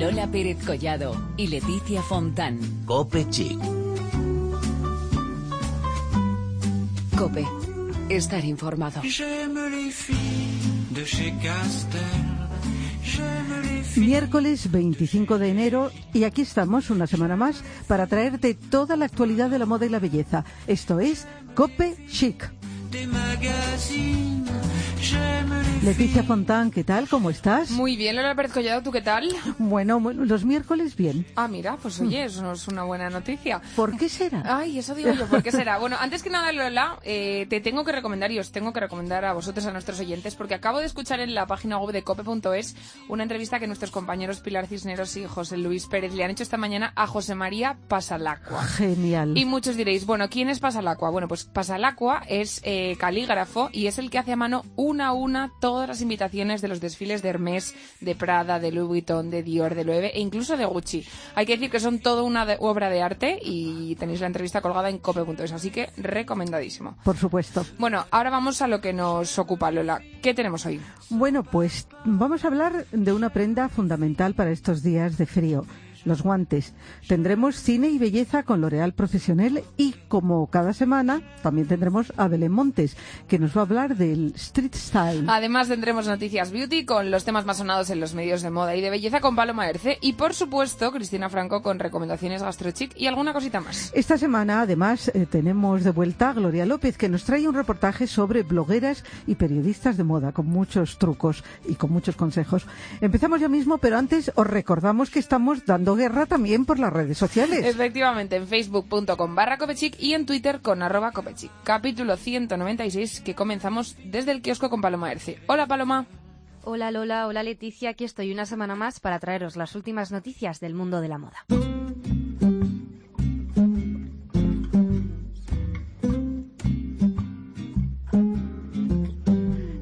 Lola Pérez Collado y Leticia Fontán. Cope Chic. Cope. Estar informado. Miércoles 25 de enero y aquí estamos una semana más para traerte toda la actualidad de la moda y la belleza. Esto es Cope Chic. Leticia Fontán, ¿qué tal? ¿Cómo estás? Muy bien, Lola Pérez Collado, ¿tú qué tal? Bueno, bueno, los miércoles bien. Ah, mira, pues oye, eso es una buena noticia. ¿Por qué será? Ay, eso digo yo, ¿por qué será? Bueno, antes que nada, Lola, eh, te tengo que recomendar y os tengo que recomendar a vosotros, a nuestros oyentes, porque acabo de escuchar en la página web de cope.es una entrevista que nuestros compañeros Pilar Cisneros y José Luis Pérez le han hecho esta mañana a José María Pasalacua. Genial. Y muchos diréis, bueno, ¿quién es Pasalacua? Bueno, pues Pasalacua es eh, calígrafo y es el que hace a mano una a una todas las invitaciones de los desfiles de Hermès, de Prada, de Louis Vuitton, de Dior, de Loewe e incluso de Gucci. Hay que decir que son toda una de- obra de arte y tenéis la entrevista colgada en cope.es, así que recomendadísimo. Por supuesto. Bueno, ahora vamos a lo que nos ocupa, Lola. ¿Qué tenemos hoy? Bueno, pues vamos a hablar de una prenda fundamental para estos días de frío. Los guantes. Tendremos cine y belleza con L'Oreal Profesional y, como cada semana, también tendremos a Belén Montes, que nos va a hablar del street style. Además tendremos noticias beauty con los temas más sonados en los medios de moda y de belleza con Paloma Erce y, por supuesto, Cristina Franco con recomendaciones gastrochic y alguna cosita más. Esta semana, además, eh, tenemos de vuelta a Gloria López, que nos trae un reportaje sobre blogueras y periodistas de moda, con muchos trucos y con muchos consejos. Empezamos ya mismo, pero antes os recordamos que estamos dando guerra también por las redes sociales. Efectivamente, en facebook.com barra copechic y en twitter con arroba copechic. Capítulo 196 que comenzamos desde el kiosco con Paloma Erce. Hola Paloma. Hola Lola, hola Leticia, aquí estoy una semana más para traeros las últimas noticias del mundo de la moda.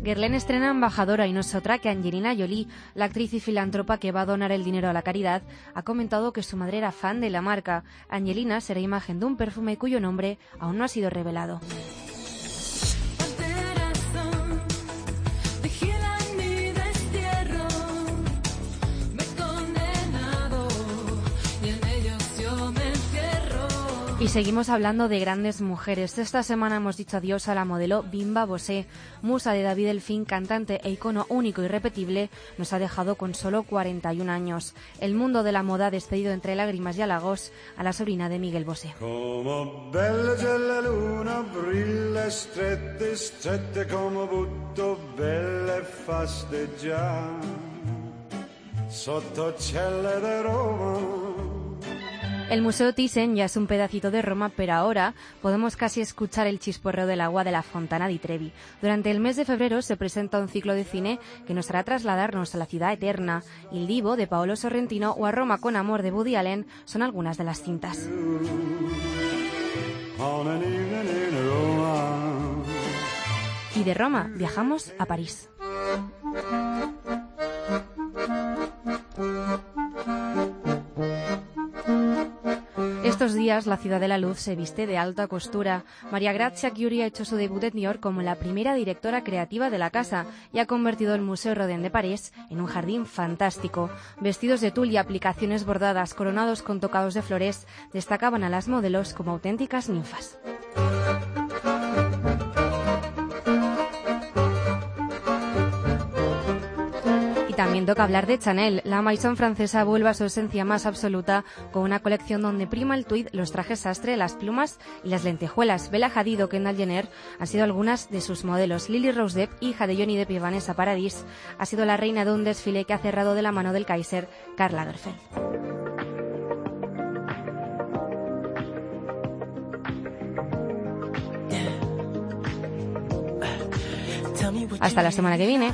Guerlain estrena embajadora y no otra que Angelina Jolie, la actriz y filántropa que va a donar el dinero a la caridad, ha comentado que su madre era fan de la marca. Angelina será imagen de un perfume cuyo nombre aún no ha sido revelado. Y seguimos hablando de grandes mujeres. Esta semana hemos dicho adiós a la modelo Bimba Bosé, musa de David Elfín, cantante e icono único y repetible, nos ha dejado con solo 41 años. El mundo de la moda ha despedido entre lágrimas y halagos a la sobrina de Miguel Bosé. Come bella la luna, brilla strette, strette come butto, belle. Sotto cielo de Roma. El Museo Thyssen ya es un pedacito de Roma, pero ahora podemos casi escuchar el chisporreo del agua de la Fontana di Trevi. Durante el mes de febrero se presenta un ciclo de cine que nos hará trasladarnos a la ciudad eterna. Il Divo de Paolo Sorrentino o A Roma con amor de Woody Allen son algunas de las cintas. Y de Roma viajamos a París. Estos días la ciudad de la luz se viste de alta costura. María Grazia Chiuri ha hecho su debut en New York como la primera directora creativa de la casa y ha convertido el Museo Rodin de París en un jardín fantástico. Vestidos de tul y aplicaciones bordadas coronados con tocados de flores destacaban a las modelos como auténticas ninfas. También toca hablar de Chanel. La maison francesa vuelve a su esencia más absoluta con una colección donde prima el tweed, los trajes sastre, las plumas y las lentejuelas. Bella Hadid o Kendall Jenner han sido algunas de sus modelos. Lily Rose Depp, hija de Johnny Depp y Vanessa Paradis, ha sido la reina de un desfile que ha cerrado de la mano del Kaiser Karl Lagerfeld. Hasta la semana que viene.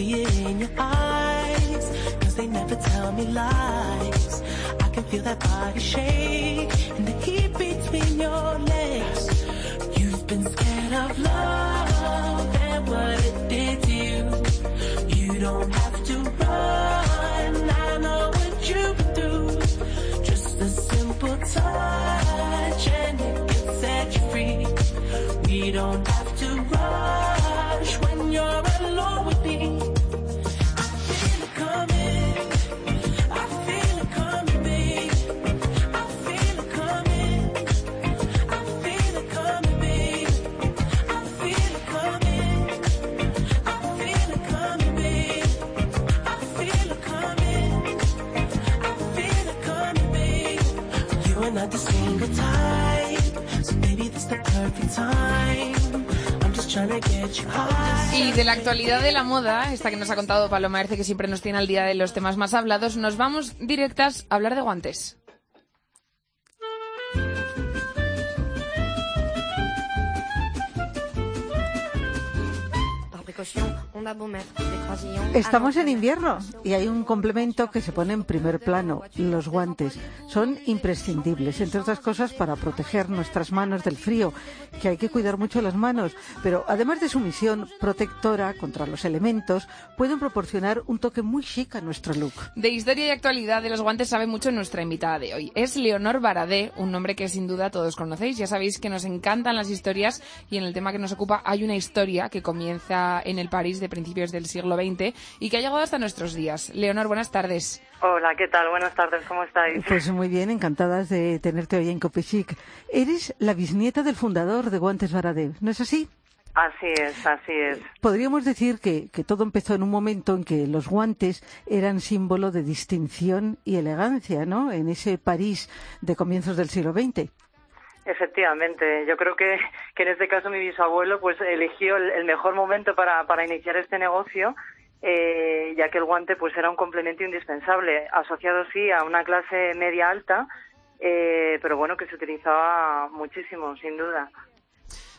See it in your eyes. Cause they never tell me lies. I can feel that body shake. And the heat between your legs. You've been scared of love and what it did to you. You don't have to run. I know what you've been through. Just a simple touch Y de la actualidad de la moda, esta que nos ha contado Paloma Erce, que siempre nos tiene al día de los temas más hablados, nos vamos directas a hablar de guantes. Estamos en invierno y hay un complemento que se pone en primer plano, los guantes. Son imprescindibles, entre otras cosas, para proteger nuestras manos del frío, que hay que cuidar mucho las manos, pero además de su misión protectora contra los elementos, pueden proporcionar un toque muy chic a nuestro look. De historia y actualidad de los guantes sabe mucho nuestra invitada de hoy. Es Leonor Baradé, un nombre que sin duda todos conocéis. Ya sabéis que nos encantan las historias y en el tema que nos ocupa hay una historia que comienza en el París de principios del siglo XX y que ha llegado hasta nuestros días. Leonor, buenas tardes. Hola, ¿qué tal? Buenas tardes, ¿cómo estáis? Pues muy bien, encantadas de tenerte hoy en Copechic. Eres la bisnieta del fundador de Guantes Baradé, ¿no es así? Así es, así es. Podríamos decir que, que todo empezó en un momento en que los guantes eran símbolo de distinción y elegancia, ¿no? En ese París de comienzos del siglo XX. Efectivamente, yo creo que, que en este caso mi bisabuelo pues eligió el, el mejor momento para, para iniciar este negocio, eh, ya que el guante pues era un complemento indispensable, asociado sí a una clase media alta, eh, pero bueno, que se utilizaba muchísimo, sin duda.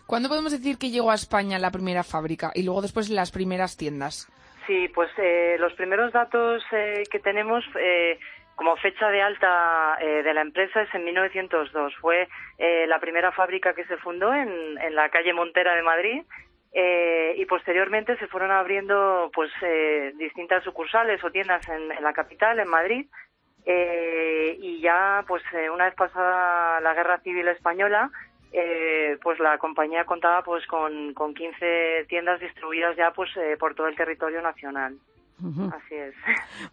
¿Cuándo podemos decir que llegó a España la primera fábrica y luego después las primeras tiendas? Sí, pues eh, los primeros datos eh, que tenemos eh, como fecha de alta eh, de la empresa es en 1902. Fue eh, la primera fábrica que se fundó en, en la calle Montera de Madrid eh, y posteriormente se fueron abriendo pues eh, distintas sucursales o tiendas en, la capital, en Madrid. Eh, y ya, pues eh, una vez pasada la Guerra Civil Española, eh, pues la compañía contaba pues con, con 15 tiendas distribuidas ya pues eh, por todo el territorio nacional. Así es.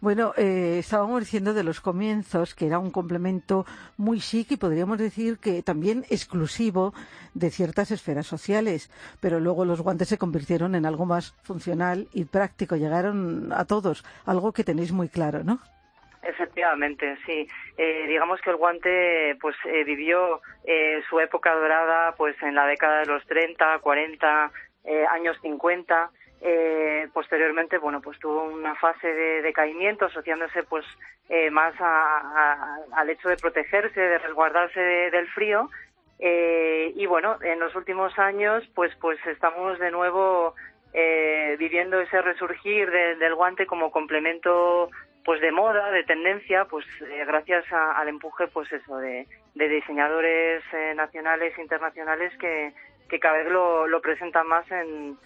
Bueno, eh, estábamos diciendo de los comienzos que era un complemento muy chic y podríamos decir que también exclusivo de ciertas esferas sociales, pero luego los guantes se convirtieron en algo más funcional y práctico, llegaron a todos, algo que tenéis muy claro, ¿no? Efectivamente, sí. Eh, digamos que el guante pues eh, vivió eh, su época dorada pues en la década de los 30, 40, eh, años 50. Eh, posteriormente, bueno, pues tuvo una fase de decaimiento asociándose pues eh, más a- al hecho de protegerse, de resguardarse de- del frío. Eh, y bueno, en los últimos años pues pues estamos de nuevo eh, viviendo ese resurgir de- del guante como complemento pues de moda, de tendencia, pues eh, gracias al empuje pues eso de, de diseñadores eh, nacionales e internacionales que, que cada vez lo, lo presentan más en,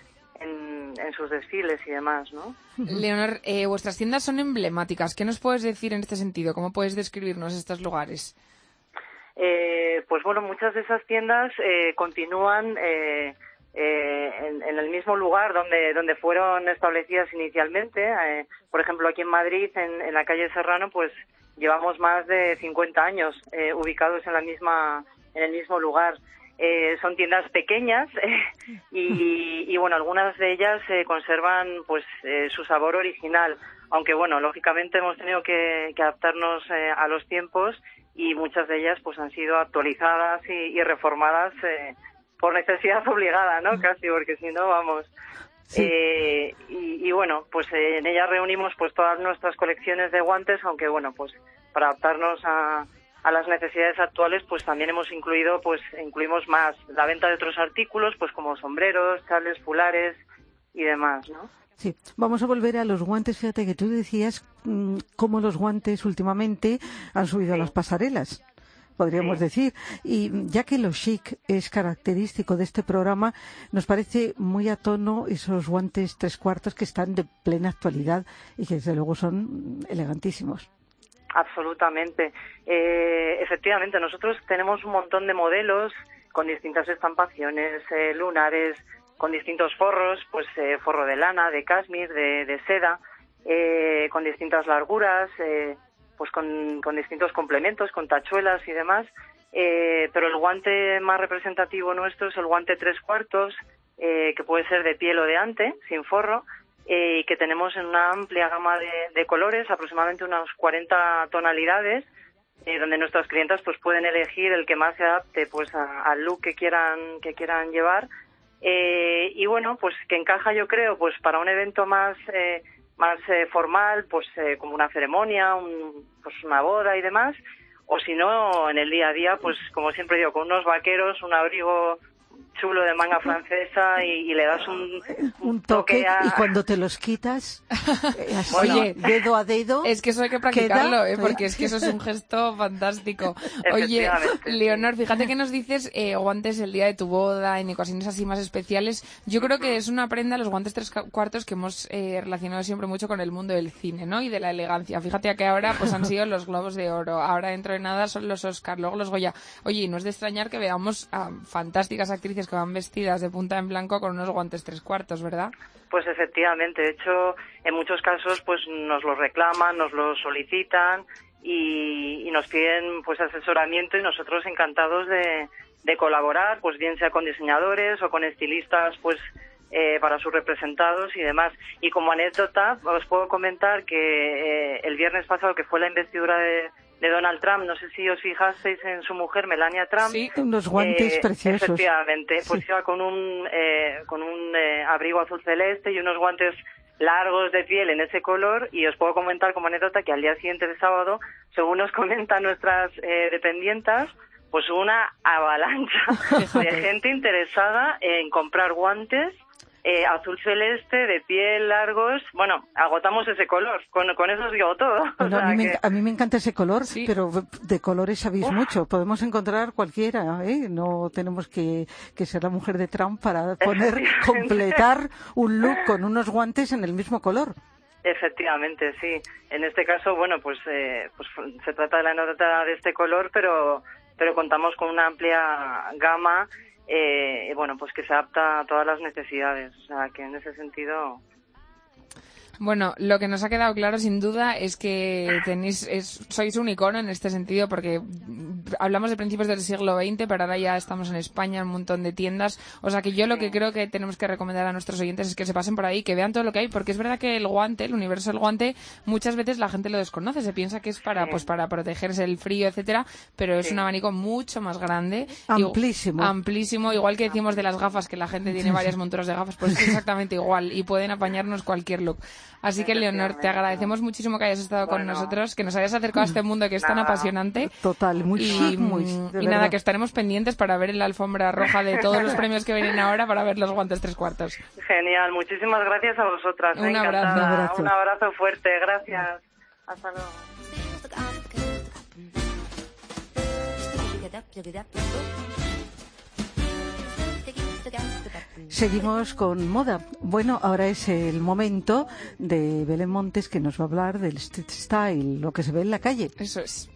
en, en sus desfiles y demás, ¿no? Leonor, eh, vuestras tiendas son emblemáticas. ¿Qué nos puedes decir en este sentido? ¿Cómo puedes describirnos estos lugares? Eh, pues bueno, muchas de esas tiendas eh, continúan eh, eh, en, en el mismo lugar donde, donde fueron establecidas inicialmente. Eh, por ejemplo, aquí en Madrid, en, en la calle Serrano, pues llevamos más de 50 años eh, ubicados en la misma, en el mismo lugar. Eh, son tiendas pequeñas y, y, bueno, algunas de ellas eh, conservan pues eh, su sabor original, aunque bueno, lógicamente hemos tenido que, que adaptarnos eh, a los tiempos y muchas de ellas pues han sido actualizadas y, y reformadas eh, por necesidad obligada, ¿no? Casi, porque si no, vamos. Eh, y, y bueno, pues eh, en ellas reunimos pues todas nuestras colecciones de guantes, aunque bueno, pues para adaptarnos a, a las necesidades actuales, pues también hemos incluido, pues incluimos más la venta de otros artículos, pues como sombreros, chales, fulares y demás, ¿no? Sí, vamos a volver a los guantes. Fíjate que tú decías mm, cómo los guantes últimamente han subido a las pasarelas, podríamos decir. Y ya que lo chic es característico de este programa, nos parece muy a tono esos guantes tres cuartos que están de plena actualidad y que desde luego son elegantísimos. Absolutamente. Eh, efectivamente, nosotros tenemos un montón de modelos con distintas estampaciones, eh, lunares, con distintos forros, pues eh, forro de lana, de cashmere, de, de seda, eh, con distintas larguras, eh, pues con, con distintos complementos, con tachuelas y demás. Pero el guante más representativo nuestro es el guante tres cuartos, que puede ser de piel o de ante, sin forro, eh, que tenemos en una amplia gama de, de colores, aproximadamente unas 40 tonalidades, eh, donde nuestras clientas pues pueden elegir el que más se adapte pues a- al look que quieran que quieran llevar. Eh, y bueno pues que encaja yo creo pues para un evento más eh, más eh, formal pues eh, como una ceremonia un- pues una boda y demás. O si no en el día a día pues como siempre digo con unos vaqueros un abrigo chulo de manga francesa y, y le das un, Un toque a- y cuando te los quitas, eh, así, Oye, dedo a dedo. Es que eso hay que practicarlo, ¿eh? porque es que eso es un gesto fantástico. Oye. Leonor, fíjate que nos dices eh, guantes el día de tu boda, en ocasiones así más especiales. Yo creo que es una prenda, los guantes tres cuartos, que hemos eh, relacionado siempre mucho con el mundo del cine, ¿no? Y de la elegancia. Fíjate que ahora pues han sido los Globos de Oro, ahora dentro de nada son los Oscar, luego los Goya. Oye, y no es de extrañar que veamos a fantásticas actrices que van vestidas de punta en blanco con unos guantes tres cuartos, ¿verdad? Pues efectivamente, de hecho, en muchos casos pues nos lo reclaman, nos lo solicitan y, nos piden pues asesoramiento y nosotros encantados de, de colaborar, pues bien sea con diseñadores o con estilistas, pues eh, para sus representados y demás. Y como anécdota, os puedo comentar que eh, el viernes pasado, que fue la investidura de, de Donald Trump, no sé si os fijasteis en su mujer, Melania Trump, Sí. Unos guantes eh, preciosos. Efectivamente, pues Sí. iba con un, eh, con un eh, abrigo azul celeste y unos guantes largos de piel en ese color y os puedo comentar como anécdota que al día siguiente de sábado, según nos comentan nuestras eh, dependientas, pues una avalancha de gente interesada en comprar guantes eh, azul celeste, de piel largos. Bueno, agotamos ese color. Con, con eso os digo todo. O a, mí me, que- a mí me encanta ese color, Sí. pero de colores sabéis mucho. Podemos encontrar cualquiera, ¿eh? No tenemos que, que ser la mujer de Trump para poner, completar un look con unos guantes en el mismo color. Efectivamente, sí. En este caso, bueno, pues, eh, pues se trata de la nota de este color, pero, pero contamos con una amplia gama, eh, bueno, pues que se adapta a todas las necesidades. O sea, que en ese sentido, Bueno, lo que nos ha quedado claro sin duda es que tenéis, es- sois un icono en este sentido porque hablamos de principios del siglo XX, pero ahora ya estamos en España, en un montón de tiendas. O sea que yo lo que creo que tenemos que recomendar a nuestros oyentes es que se pasen por ahí, que vean todo lo que hay, porque es verdad que el guante, el universo del guante, muchas veces la gente lo desconoce, se piensa que es para, Sí. pues para protegerse del frío, etcétera, pero es Sí. un abanico mucho más grande. Amplísimo. Y- amplísimo, igual que decimos de las gafas, que la gente tiene varias monturas de gafas, pues es exactamente igual y pueden apañarnos cualquier look. Así que, Leonor, te agradecemos muchísimo que hayas estado con nosotros, que nos hayas acercado a este mundo que es tan apasionante. Total, muy Y, chic, muy, mm, y nada, que estaremos pendientes para ver en la alfombra roja de todos los premios que vienen ahora para ver los guantes tres cuartos. genial. Muchísimas gracias a vosotras. Un abrazo. encantada. Un abrazo. Un abrazo fuerte. Gracias. Hasta luego. Seguimos con moda. Bueno, ahora es el momento de Belén Montes que nos va a hablar del street style, lo que se ve en la calle. Eso es.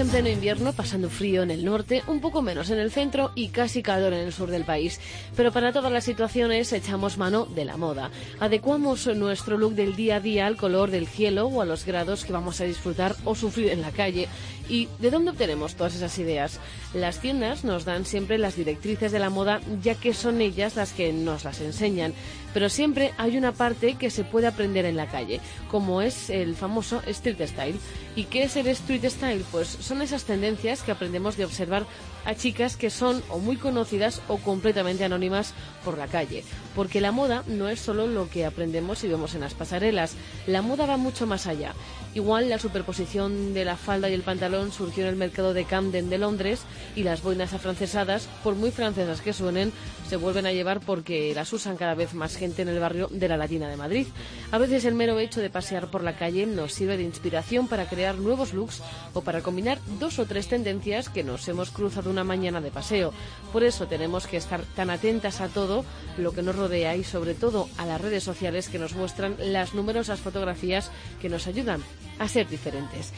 En pleno invierno, pasando frío en el norte, un poco menos en el centro y casi calor en el sur del país. Pero para todas las situaciones echamos mano de la moda. Adecuamos nuestro look del día a día al color del cielo o a los grados que vamos a disfrutar o sufrir en la calle. ¿Y de dónde obtenemos todas esas ideas? Las tiendas nos dan siempre las directrices de la moda, ya que son ellas las que nos las enseñan. Pero siempre hay una parte que se puede aprender en la calle, como es el famoso street style. ¿Y qué es el street style? Pues son esas tendencias que aprendemos de observar a chicas que son o muy conocidas o completamente anónimas por la calle. Porque la moda no es solo lo que aprendemos y vemos en las pasarelas, la moda va mucho más allá. Igual la superposición de la falda y el pantalón surgió en el mercado de Camden de Londres y las boinas afrancesadas, por muy francesas que suenen, se vuelven a llevar porque las usan cada vez más gente en el barrio de la Latina de Madrid. A veces el mero hecho de pasear por la calle nos sirve de inspiración para crear nuevos looks o para combinar dos o tres tendencias que nos hemos cruzado una mañana de paseo. Por eso tenemos que estar tan atentas a todo lo que nos rodea y sobre todo a las redes sociales que nos muestran las numerosas fotografías que nos ayudan a ser diferentes.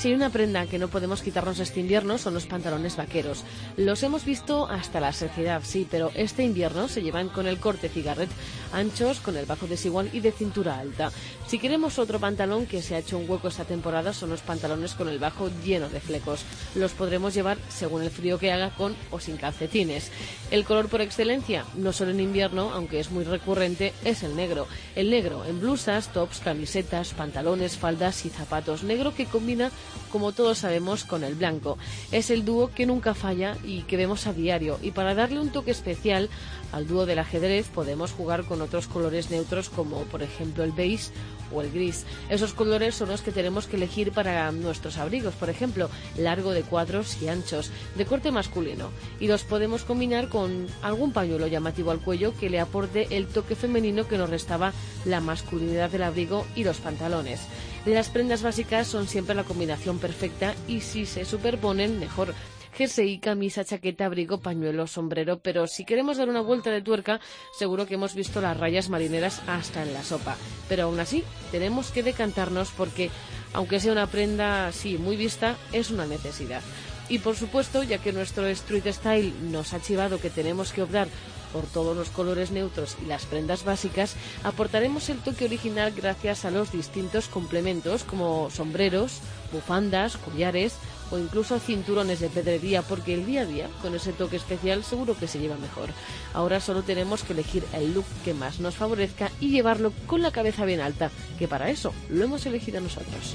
Si hay una prenda que no podemos quitarnos este invierno son los pantalones vaqueros. Los hemos visto hasta la saciedad, sí, pero este invierno se llevan con el corte cigarret anchos, con el bajo desigual y de cintura alta. Si queremos otro pantalón que se ha hecho un hueco esta temporada son los pantalones con el bajo lleno de flecos. Los podremos llevar según el frío que haga con o sin calcetines. El color por excelencia, no solo en invierno, aunque es muy recurrente, es el negro. El negro en blusas, tops, camisetas, pantalones, faldas y zapatos. Negro que combina, como todos sabemos, con el blanco. Es el dúo que nunca falla y que vemos a diario. Y para darle un toque especial al dúo del ajedrez podemos jugar con otros colores neutros como por ejemplo el beige o el gris. Esos colores son los que tenemos que elegir para nuestros abrigos, por ejemplo, largo de cuadros y anchos, de corte masculino. Y los podemos combinar con algún pañuelo llamativo al cuello que le aporte el toque femenino que nos restaba la masculinidad del abrigo y los pantalones. Las prendas básicas son siempre la combinación perfecta y si se superponen, mejor jersey, camisa, chaqueta, abrigo, pañuelo, sombrero, pero si queremos dar una vuelta de tuerca, seguro que hemos visto las rayas marineras hasta en la sopa. Pero aún así, tenemos que decantarnos porque, aunque sea una prenda así muy vista, es una necesidad. Y por supuesto, ya que nuestro street style nos ha chivado que tenemos que obrar por todos los colores neutros y las prendas básicas, aportaremos el toque original gracias a los distintos complementos como sombreros, bufandas, collares o incluso cinturones de pedrería, porque el día a día, con ese toque especial, seguro que se lleva mejor. Ahora solo tenemos que elegir el look que más nos favorezca y llevarlo con la cabeza bien alta, que para eso lo hemos elegido nosotros.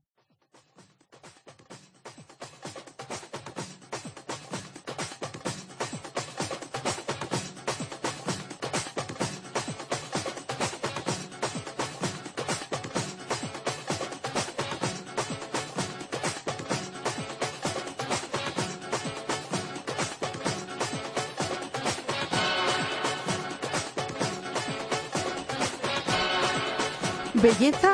Belleza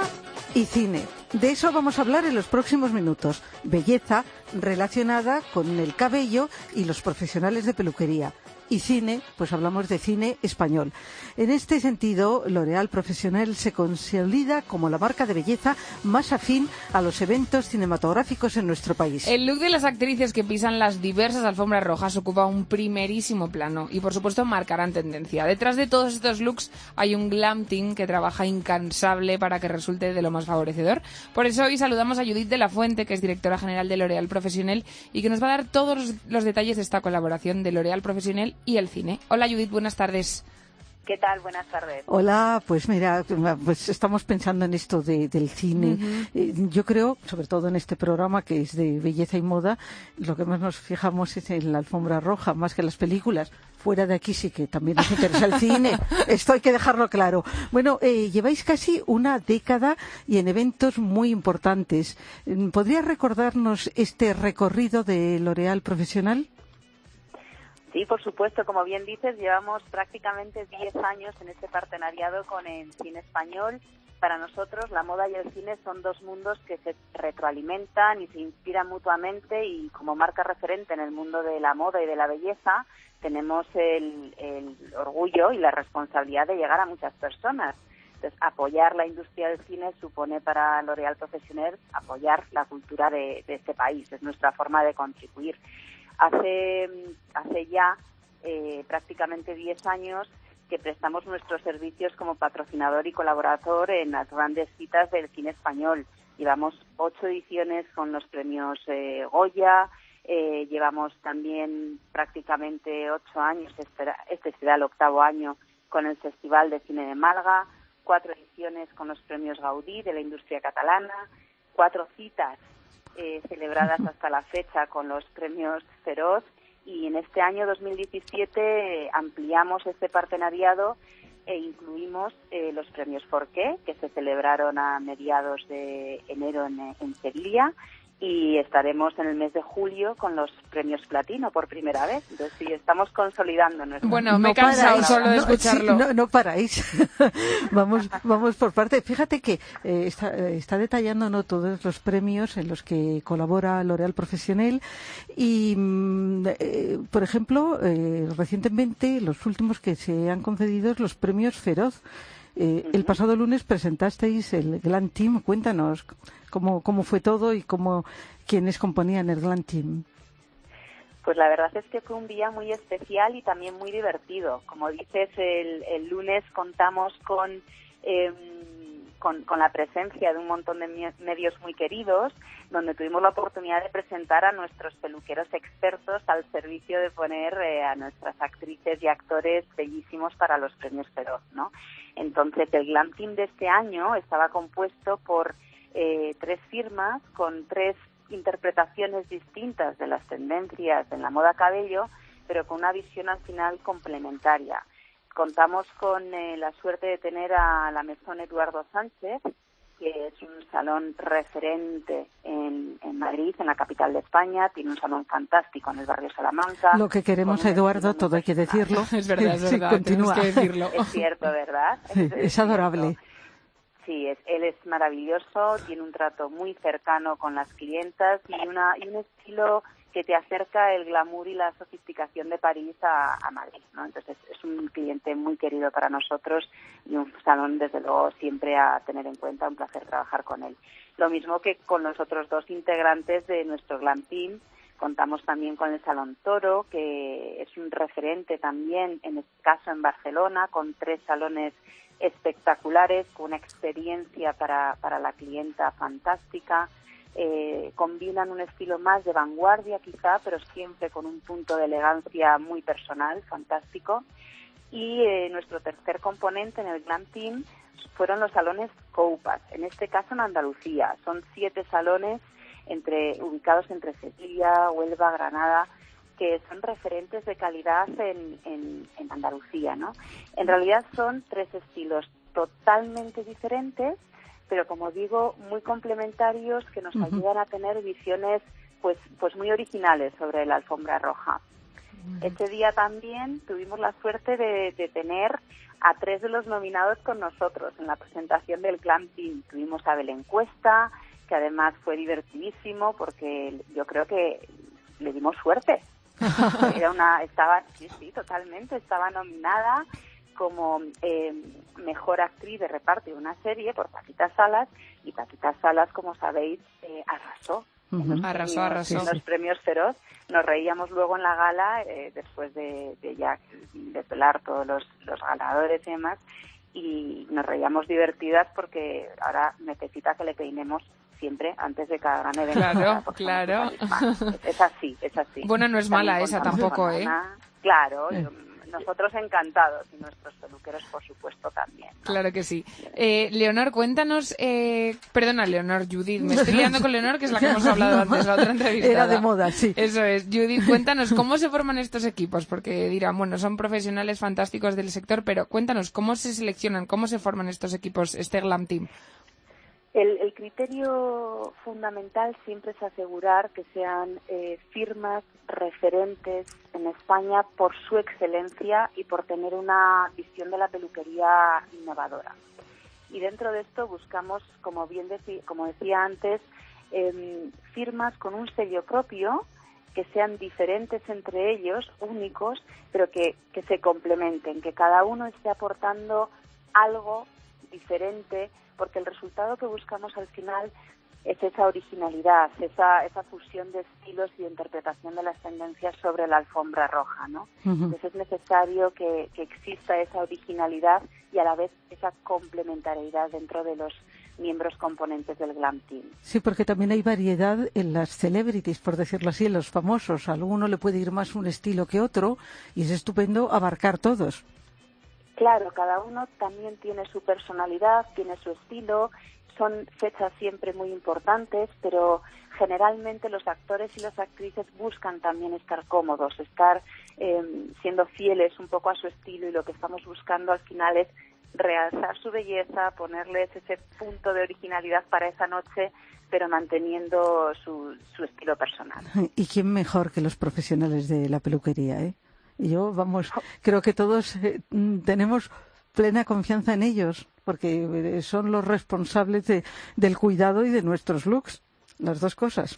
y cine. De eso vamos a hablar en los próximos minutos. Belleza relacionada con el cabello y los profesionales de peluquería. Y cine, pues hablamos de cine español. En este sentido, L'Oréal Profesional se consolida como la marca de belleza más afín a los eventos cinematográficos en nuestro país. El look de las actrices que pisan las diversas alfombras rojas ocupa un primerísimo plano y por supuesto marcarán tendencia. Detrás de todos estos looks hay un glam team que trabaja incansable para que resulte de lo más favorecedor. Por eso hoy saludamos a Judith de la Fuente, que es directora general de L'Oréal Profesional y que nos va a dar todos los, detalles de esta colaboración de L'Oréal Profesional y el cine. Hola Judith, buenas tardes. ¿Qué tal? Buenas tardes. Hola, pues mira, pues estamos pensando en esto de- del cine. Eh, yo creo, sobre todo en este programa que es de belleza y moda, lo que más nos fijamos es en la alfombra roja, más que en las películas. Fuera de aquí sí que también nos interesa el cine. Esto hay que dejarlo claro. Bueno, eh, lleváis casi una década y en eventos muy importantes. Mm, ¿Podrías recordarnos este recorrido de L'Oréal profesional? Sí, por supuesto, como bien dices, llevamos prácticamente 10 años en este partenariado con el cine español. Para nosotros, la moda y el cine son dos mundos que se retroalimentan y se inspiran mutuamente y como marca referente en el mundo de la moda y de la belleza, tenemos el, el orgullo y la responsabilidad de llegar a muchas personas. Entonces, apoyar la industria del cine supone para L'Oréal Profesional apoyar la cultura de, de este país. Es nuestra forma de contribuir. Hace, hace ya eh, prácticamente 10 años que prestamos nuestros servicios como patrocinador y colaborador en las grandes citas del cine español. Llevamos ocho ediciones con los premios eh, Goya, eh, llevamos también prácticamente ocho años, este, será el octavo año, con el Festival de Cine de Málaga, cuatro ediciones con los premios Gaudí de la industria catalana, cuatro citas eh, celebradas hasta la fecha con los premios Feroz. Y en este año 2017 eh, ampliamos este partenariado e incluimos eh, los premios Forqué, que se celebraron a mediados de enero en, en Sevilla, y estaremos en el mes de julio con los premios platino por primera vez. Entonces sí, estamos consolidando nuestro Bueno, me he cansado solo de no, escucharlo. sí, no, no paráis. vamos, vamos por parte. Fíjate que eh, está, eh, está detallando ¿no? todos los premios en los que colabora L'Oréal Profesional y, mm, eh, por ejemplo, eh, recientemente los últimos que se han concedido es los premios Feroz. Eh, El pasado lunes presentasteis el Glam Team. Cuéntanos cómo, cómo fue todo y cómo quiénes componían el Glam Team. Pues la verdad es que fue un día muy especial y también muy divertido. Como dices, el, el lunes contamos con, eh, con, con la presencia de un montón de medios muy queridos, donde tuvimos la oportunidad de presentar a nuestros peluqueros expertos al servicio de poner eh, a nuestras actrices y actores bellísimos para los premios Feroz, ¿no? Entonces, el Glam Team de este año estaba compuesto por eh, tres firmas con tres interpretaciones distintas de las tendencias en la moda cabello, pero con una visión al final complementaria. Contamos con eh, la suerte de tener a la Mesón Eduardo Sánchez, que es un salón referente en, en Madrid, en la capital de España, tiene un salón fantástico en el barrio Salamanca. Lo que queremos, Eduardo, todo hay que decirlo. Es verdad, es Sí, continúa. tenemos que decirlo. Es cierto, ¿verdad? Sí, es adorable. Sí, es, él es maravilloso, tiene un trato muy cercano con las clientas y, una, y un estilo que te acerca el glamour y la sofisticación de París a, Madrid, ¿no? Entonces es un cliente muy querido para nosotros y un salón, desde luego, siempre a tener en cuenta, un placer trabajar con él. Lo mismo que con los otros dos integrantes de nuestro Glam Team, Contamos también con el Salón Toro, que es un referente también, en este caso en Barcelona, con tres salones espectaculares, con una experiencia para, para la clienta fantástica. Eh, combinan un estilo más de vanguardia quizá, pero siempre con un punto de elegancia muy personal, fantástico. Y eh, nuestro tercer componente en el Glam Team fueron los salones Coupas, en este caso en Andalucía. Son siete salones entre, ubicados entre Sevilla, Huelva, Granada, que son referentes de calidad en, en, Andalucía, ¿no? En realidad son tres estilos totalmente diferentes, pero como digo, muy complementarios que nos ayudan a tener visiones pues, pues muy originales sobre la alfombra roja. Este día también tuvimos la suerte de, de tener a tres de los nominados con nosotros en la presentación del Glam Team. Tuvimos a Belén Cuesta, que además fue divertidísimo porque yo creo que le dimos suerte. Era una, estaba, sí, sí, totalmente, estaba nominada como eh, mejor actriz de reparto de una serie por Paquita Salas y Paquita Salas, como sabéis, eh, arrasó. Arrasó, premios- arrasó. en los premios Feroz. Nos reíamos luego en la gala, eh, después de, de ya desvelar todos los, los ganadores y demás, y nos reíamos divertidas porque ahora necesita que le peinemos siempre antes de cada gran evento. Claro, claro. Es, así, es así. Bueno, no es También mala esa tampoco, ¿eh? Claro, Eh. Nosotros encantados y nuestros peluqueros, por supuesto, también. Claro que sí. Eh, Leonor, cuéntanos, eh, perdona, Leonor, Judith, me estoy liando con Leonor, que es la que hemos hablado antes, la otra entrevistada. Era de moda, sí. Eso es. Judith, cuéntanos, ¿cómo se forman estos equipos? Porque dirán, bueno, son profesionales fantásticos del sector, pero cuéntanos, ¿cómo se seleccionan, cómo se forman estos equipos, este Glam Team? El, el criterio fundamental siempre es asegurar que sean eh, firmas referentes en España por su excelencia y por tener una visión de la peluquería innovadora. Y dentro de esto buscamos, como bien deci- como decía antes, em, firmas con un sello propio que sean diferentes entre ellos, únicos, pero que se complementen, que cada uno esté aportando algo diferente, porque el resultado que buscamos al final es esa originalidad, esa, esa fusión de estilos y de interpretación de las tendencias sobre la alfombra roja, ¿no? Entonces es necesario que, que exista esa originalidad y a la vez esa complementariedad dentro de los miembros componentes del Glam Team. Sí, porque también hay variedad en las celebrities, por decirlo así, en los famosos. A alguno le puede ir más un estilo que otro y es estupendo abarcar todos. Claro, cada uno también tiene su personalidad, tiene su estilo, son fechas siempre muy importantes, pero generalmente los actores y las actrices buscan también estar cómodos, estar eh, siendo fieles un poco a su estilo y lo que estamos buscando al final es realzar su belleza, ponerles ese punto de originalidad para esa noche pero manteniendo su, su estilo personal. ¿Y quién mejor que los profesionales de la peluquería? ¿eh? Yo, vamos, creo que todos eh, mm, tenemos plena confianza en ellos, porque eh, son los responsables de- del cuidado y de nuestros looks, las dos cosas.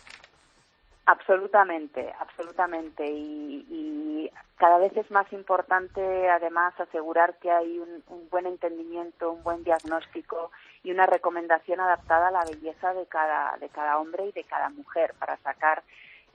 Absolutamente, absolutamente. Y, y cada vez es más importante, además, asegurar que hay un, un buen entendimiento, un buen diagnóstico y una recomendación adaptada a la belleza de cada, de cada hombre y de cada mujer para sacar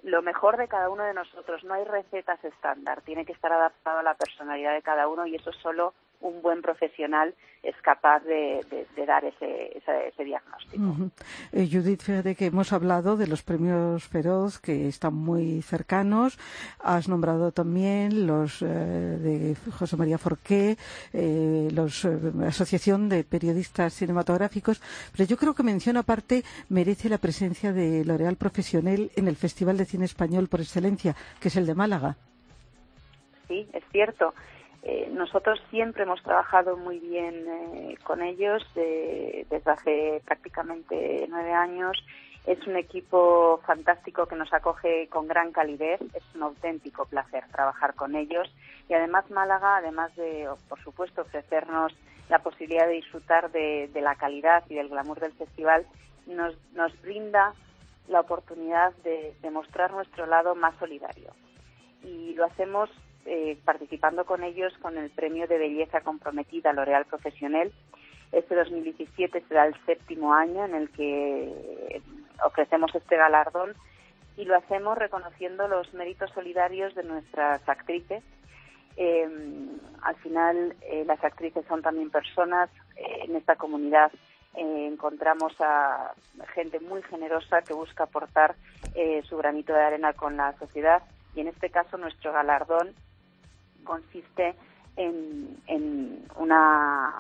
lo mejor de cada uno de nosotros. No hay recetas estándar, tiene que estar adaptado a la personalidad de cada uno y eso solo un buen profesional es capaz de, de- de dar ese, ese, ese diagnóstico. Eh, Judith, fíjate que hemos hablado de los premios Feroz que están muy cercanos. Has nombrado también los eh, de José María Forqué, eh, los eh, Asociación de Periodistas Cinematográficos. Pero yo creo que mención aparte merece la presencia de L'Oréal Profesional en el Festival de Cine Español por excelencia, que es el de Málaga. Sí, es cierto. Eh, nosotros siempre hemos trabajado muy bien eh, con ellos eh, desde hace prácticamente nueve años. Es un equipo fantástico que nos acoge con gran calidez. Es un auténtico placer trabajar con ellos. Y además Málaga, además de, por supuesto, ofrecernos la posibilidad de disfrutar de, la calidad y del glamour del festival, nos, nos brinda la oportunidad de, de mostrar nuestro lado más solidario y lo hacemos eh, participando con ellos con el premio de belleza comprometida L'Oréal Profesional. Este 2017 será el séptimo año en el que ofrecemos este galardón y lo hacemos reconociendo los méritos solidarios de nuestras actrices. Eh, al final, eh, las actrices son también personas. Eh, en esta comunidad encontramos a gente muy generosa que busca aportar su granito de arena con la sociedad y en este caso nuestro galardón consiste en, en una,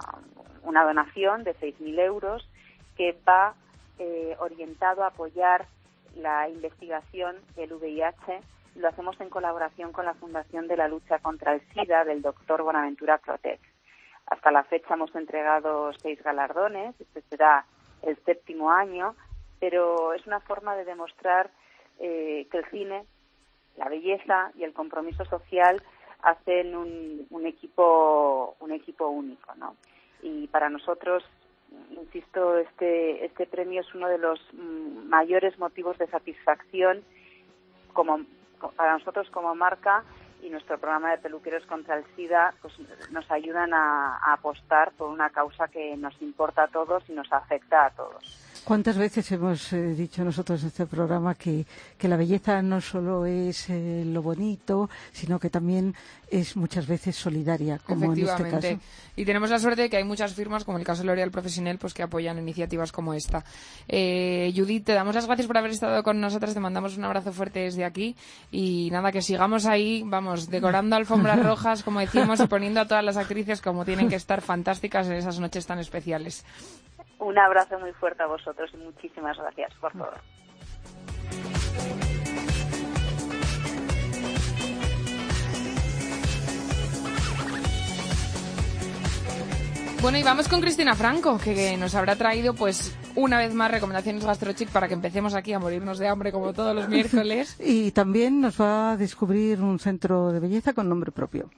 una donación de 6.000 euros que va eh, orientado a apoyar la investigación del VIH. Lo hacemos en colaboración con la Fundación de la Lucha contra el SIDA del doctor Bonaventura Clotet. Hasta la fecha hemos entregado seis galardones, este será el séptimo año, pero es una forma de demostrar eh, que el cine, la belleza y el compromiso social hacen un, un equipo un equipo único, ¿no? Y para nosotros, insisto, este este premio es uno de los mm, mayores motivos de satisfacción como co- para nosotros como marca y nuestro programa de peluqueros contra el SIDA pues nos ayudan a apostar por una causa que nos importa a todos y nos afecta a todos. ¿Cuántas veces hemos eh, dicho nosotros en este programa que, que la belleza no solo es eh, lo bonito, sino que también es muchas veces solidaria, como en este caso? Y tenemos la suerte de que hay muchas firmas, como el caso de L'Oréal Profesional, pues que apoyan iniciativas como esta. Eh, Judith, te damos las gracias por haber estado con nosotras, te mandamos un abrazo fuerte desde aquí y nada, que sigamos ahí, vamos, decorando alfombras rojas, como decimos, y poniendo a todas las actrices como tienen que estar fantásticas en esas noches tan especiales. Un abrazo muy fuerte a vosotros y muchísimas gracias por todo. Bueno, y vamos con Cristina Franco, que nos habrá traído, pues, una vez más recomendaciones gastrochic para que empecemos aquí a morirnos de hambre como todos los miércoles. Y también nos va a descubrir un centro de belleza con nombre propio.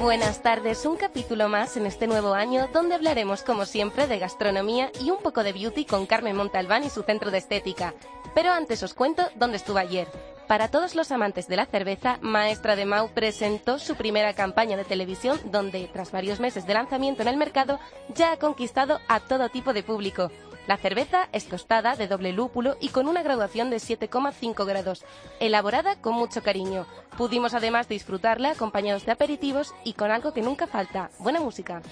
Buenas tardes, un capítulo más en este nuevo año donde hablaremos como siempre de gastronomía y un poco de beauty con Carmen Montalbán y su centro de estética. Pero antes os cuento dónde estuve ayer. Para todos los amantes de la cerveza, Maestra de Mau presentó su primera campaña de televisión donde, tras varios meses de lanzamiento en el mercado, ya ha conquistado a todo tipo de público. La cerveza es tostada de doble lúpulo y con una graduación de 7,5 grados, elaborada con mucho cariño. Pudimos además disfrutarla acompañados de aperitivos y con algo que nunca falta, buena música.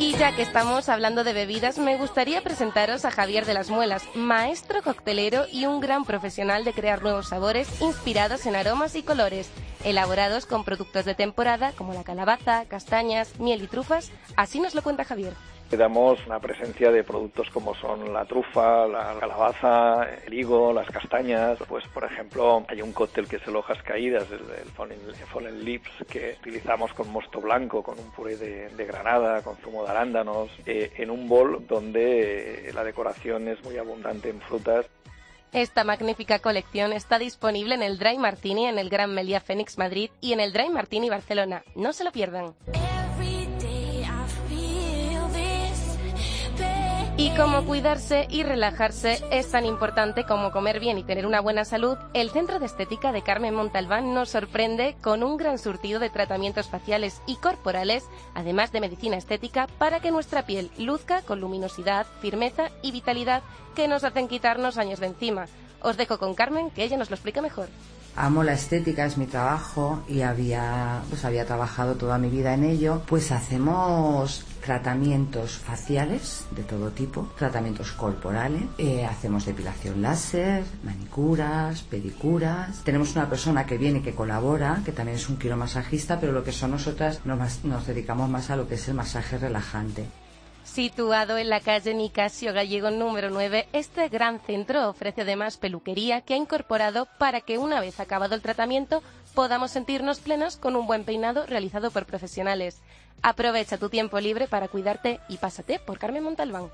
Y ya que estamos hablando de bebidas, me gustaría presentaros a Javier de las Muelas, maestro coctelero y un gran profesional de crear nuevos sabores inspirados en aromas y colores, elaborados con productos de temporada como la calabaza, castañas, miel y trufas. Así nos lo cuenta Javier. Damos una presencia de productos como son la trufa, la calabaza, el higo, las castañas. Pues, por ejemplo, hay un cóctel que es el hojas caídas, el, el fallen, lips, que utilizamos con mosto blanco, con un puré de, granada, con zumo de arándanos, eh, en un bol donde eh, la decoración es muy abundante en frutas. Esta magnífica colección está disponible en el Dry Martini en el Gran Melia Fénix Madrid y en el Dry Martini Barcelona. No se lo pierdan. Y como cuidarse y relajarse es tan importante como comer bien y tener una buena salud, el Centro de Estética de Carmen Montalbán nos sorprende con un gran surtido de tratamientos faciales y corporales, además de medicina estética, para que nuestra piel luzca con luminosidad, firmeza y vitalidad que nos hacen quitarnos años de encima. Os dejo con Carmen, que ella nos lo explica mejor. Amo la estética, es mi trabajo y había, pues había trabajado toda mi vida en ello. Pues hacemos tratamientos faciales de todo tipo, tratamientos corporales, eh, hacemos depilación láser, manicuras, pedicuras. Tenemos una persona que viene que colabora, que también es un quiromasajista, pero lo que son nosotras nos, nos dedicamos más a lo que es el masaje relajante. Situado en la calle Nicasio Gallego número 9, este gran centro ofrece además peluquería que ha incorporado para que una vez acabado el tratamiento podamos sentirnos plenos con un buen peinado realizado por profesionales. Aprovecha tu tiempo libre para cuidarte y pásate por Carmen Montalbán.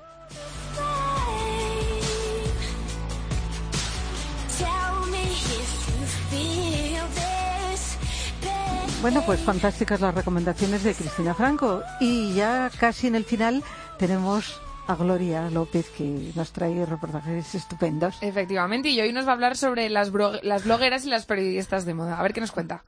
Bueno, pues fantásticas las recomendaciones de Cristina Franco. Y ya casi en el final tenemos a Gloria López que nos trae reportajes estupendos. Efectivamente, y hoy nos va a hablar sobre las, las blogueras y las periodistas de moda. A ver qué nos cuenta.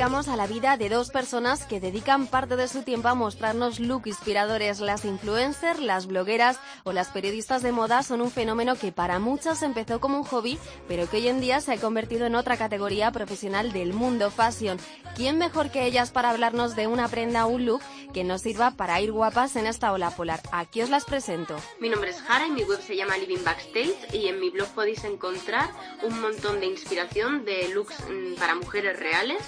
Acercamos a la vida de dos personas que dedican parte de su tiempo a mostrarnos look inspiradores. Las influencers, las blogueras o las periodistas de moda son un fenómeno que para muchas empezó como un hobby, pero que hoy en día se ha convertido en otra categoría profesional del mundo fashion. ¿Quién mejor que ellas para hablarnos de una prenda o un look que nos sirva para ir guapas en esta ola polar? Aquí os las presento. Mi nombre es Jara y mi web se llama Living Backstage y en mi blog podéis encontrar un montón de inspiración de looks mm, para mujeres reales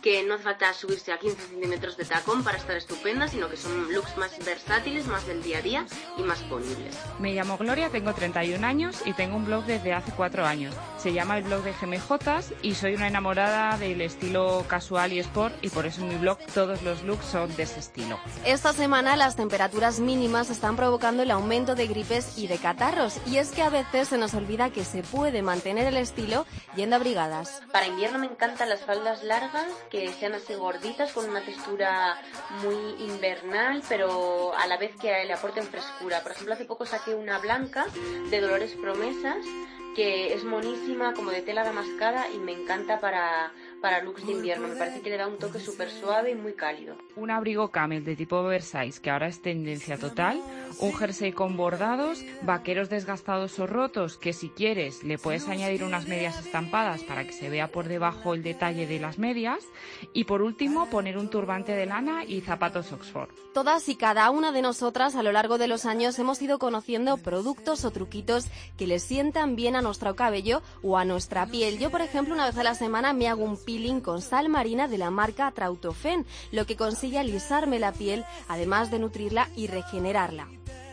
que no hace falta subirse a 15 centímetros de tacón para estar estupenda, sino que son looks más versátiles, más del día a día y más ponibles. Me llamo Gloria, tengo 31 años y tengo un blog desde hace 4 años. Se llama el blog de GMJs y soy una enamorada del estilo casual y sport y por eso en mi blog todos los looks son de ese estilo. Esta semana las temperaturas mínimas están provocando el aumento de gripes y de catarros y es que a veces se nos olvida que se puede mantener el estilo yendo abrigadas. Para invierno me encantan las faldas largas que sean así gorditas con una textura muy invernal pero a la vez que le aporten frescura. Por ejemplo, hace poco saqué una blanca de Dolores Promesas que es monísima como de tela damascada y me encanta para, para looks de invierno. Me parece que le da un toque súper suave y muy cálido. Un abrigo camel de tipo oversize que ahora es tendencia total, un jersey con bordados, vaqueros desgastados o rotos que si quieres le puedes añadir unas medias estampadas para que se vea por debajo el detalle de las medias y por último poner un turbante de lana y zapatos Oxford. Todas y cada una de nosotras a lo largo de los años hemos ido conociendo productos o truquitos que les sientan bien a nuestro cabello o a nuestra piel. Yo, por ejemplo, una vez a la semana me hago un peeling con sal marina de la marca Trautofen, lo que consigue alisarme la piel, además de nutrirla y regenerarla.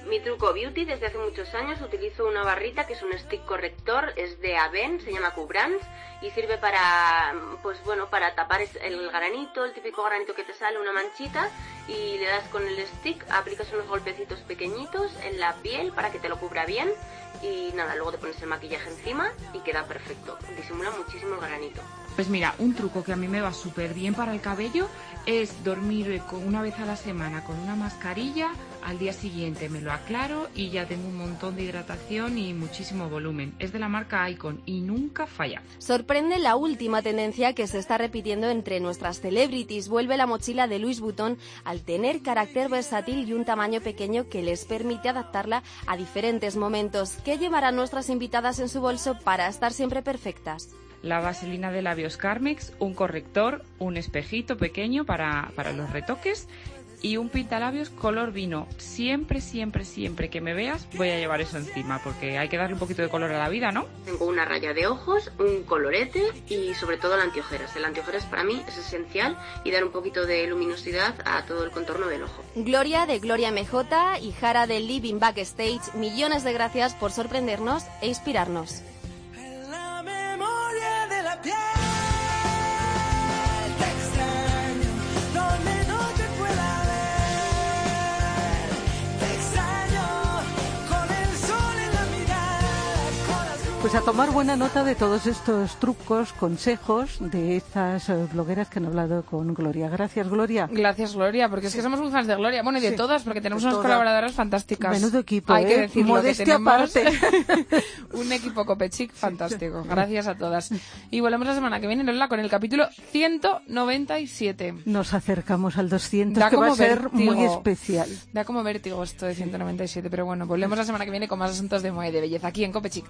Mi truco beauty desde hace muchos años utilizo una barrita que es un stick corrector, es de Aven, se llama Q-Brands y sirve para, pues bueno, para tapar el granito, el típico granito que te sale, una manchita y le das con el stick, aplicas unos golpecitos pequeñitos en la piel para que te lo cubra bien y nada, luego te pones el maquillaje encima y queda perfecto, disimula muchísimo el granito. Pues mira, un truco que a mí me va súper bien para el cabello es dormir una vez a la semana con una mascarilla, al día siguiente me lo aclaro y ya tengo un montón de hidratación y muchísimo volumen. Es de la marca Icon y nunca falla. Sorprende la última tendencia que se está repitiendo entre nuestras celebrities. Vuelve la mochila de Louis Vuitton al tener carácter versátil y un tamaño pequeño que les permite adaptarla a diferentes momentos. ¿Qué llevarán nuestras invitadas en su bolso para estar siempre perfectas? La vaselina de labios Carmex, un corrector, un espejito pequeño para, para los retoques y un pintalabios color vino. Siempre, siempre, siempre que me veas voy a llevar eso encima porque hay que darle un poquito de color a la vida, ¿no? Tengo una raya de ojos, un colorete y sobre todo el antiojeras. El antiojeras para mí es esencial y dar un poquito de luminosidad a todo el contorno del ojo. Gloria de Gloria MJ y Jara de Living Backstage, millones de gracias por sorprendernos e inspirarnos. La memoria de la piel Pues a tomar buena nota de todos estos trucos, consejos de estas eh, blogueras que han hablado con Gloria. Gracias, Gloria. Gracias, Gloria, porque es que somos muy fans de Gloria. Bueno, y de Sí, todas, porque tenemos unas colaboradoras fantásticas. Menudo equipo, Hay que ¿eh? decirlo, que Modestia tenemos aparte. un equipo Copechic fantástico. Gracias a todas. Y volvemos la semana que viene, Lola, con el capítulo 197. Nos acercamos al 200, Da que va a como ser muy especial. Da como vértigo esto de 197, pero bueno, volvemos la semana que viene con más asuntos de moda y de belleza aquí en Copechic.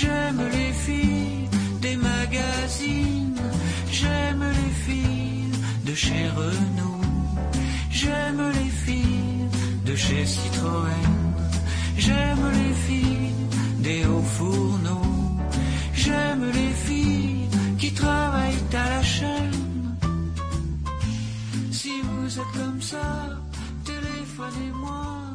J'aime les filles des magazines, j'aime les filles de chez Renault, j'aime les filles de chez Citroën, j'aime les filles des hauts fourneaux, j'aime les filles qui travaillent à la chaîne. Si vous êtes comme ça, téléphonez-moi.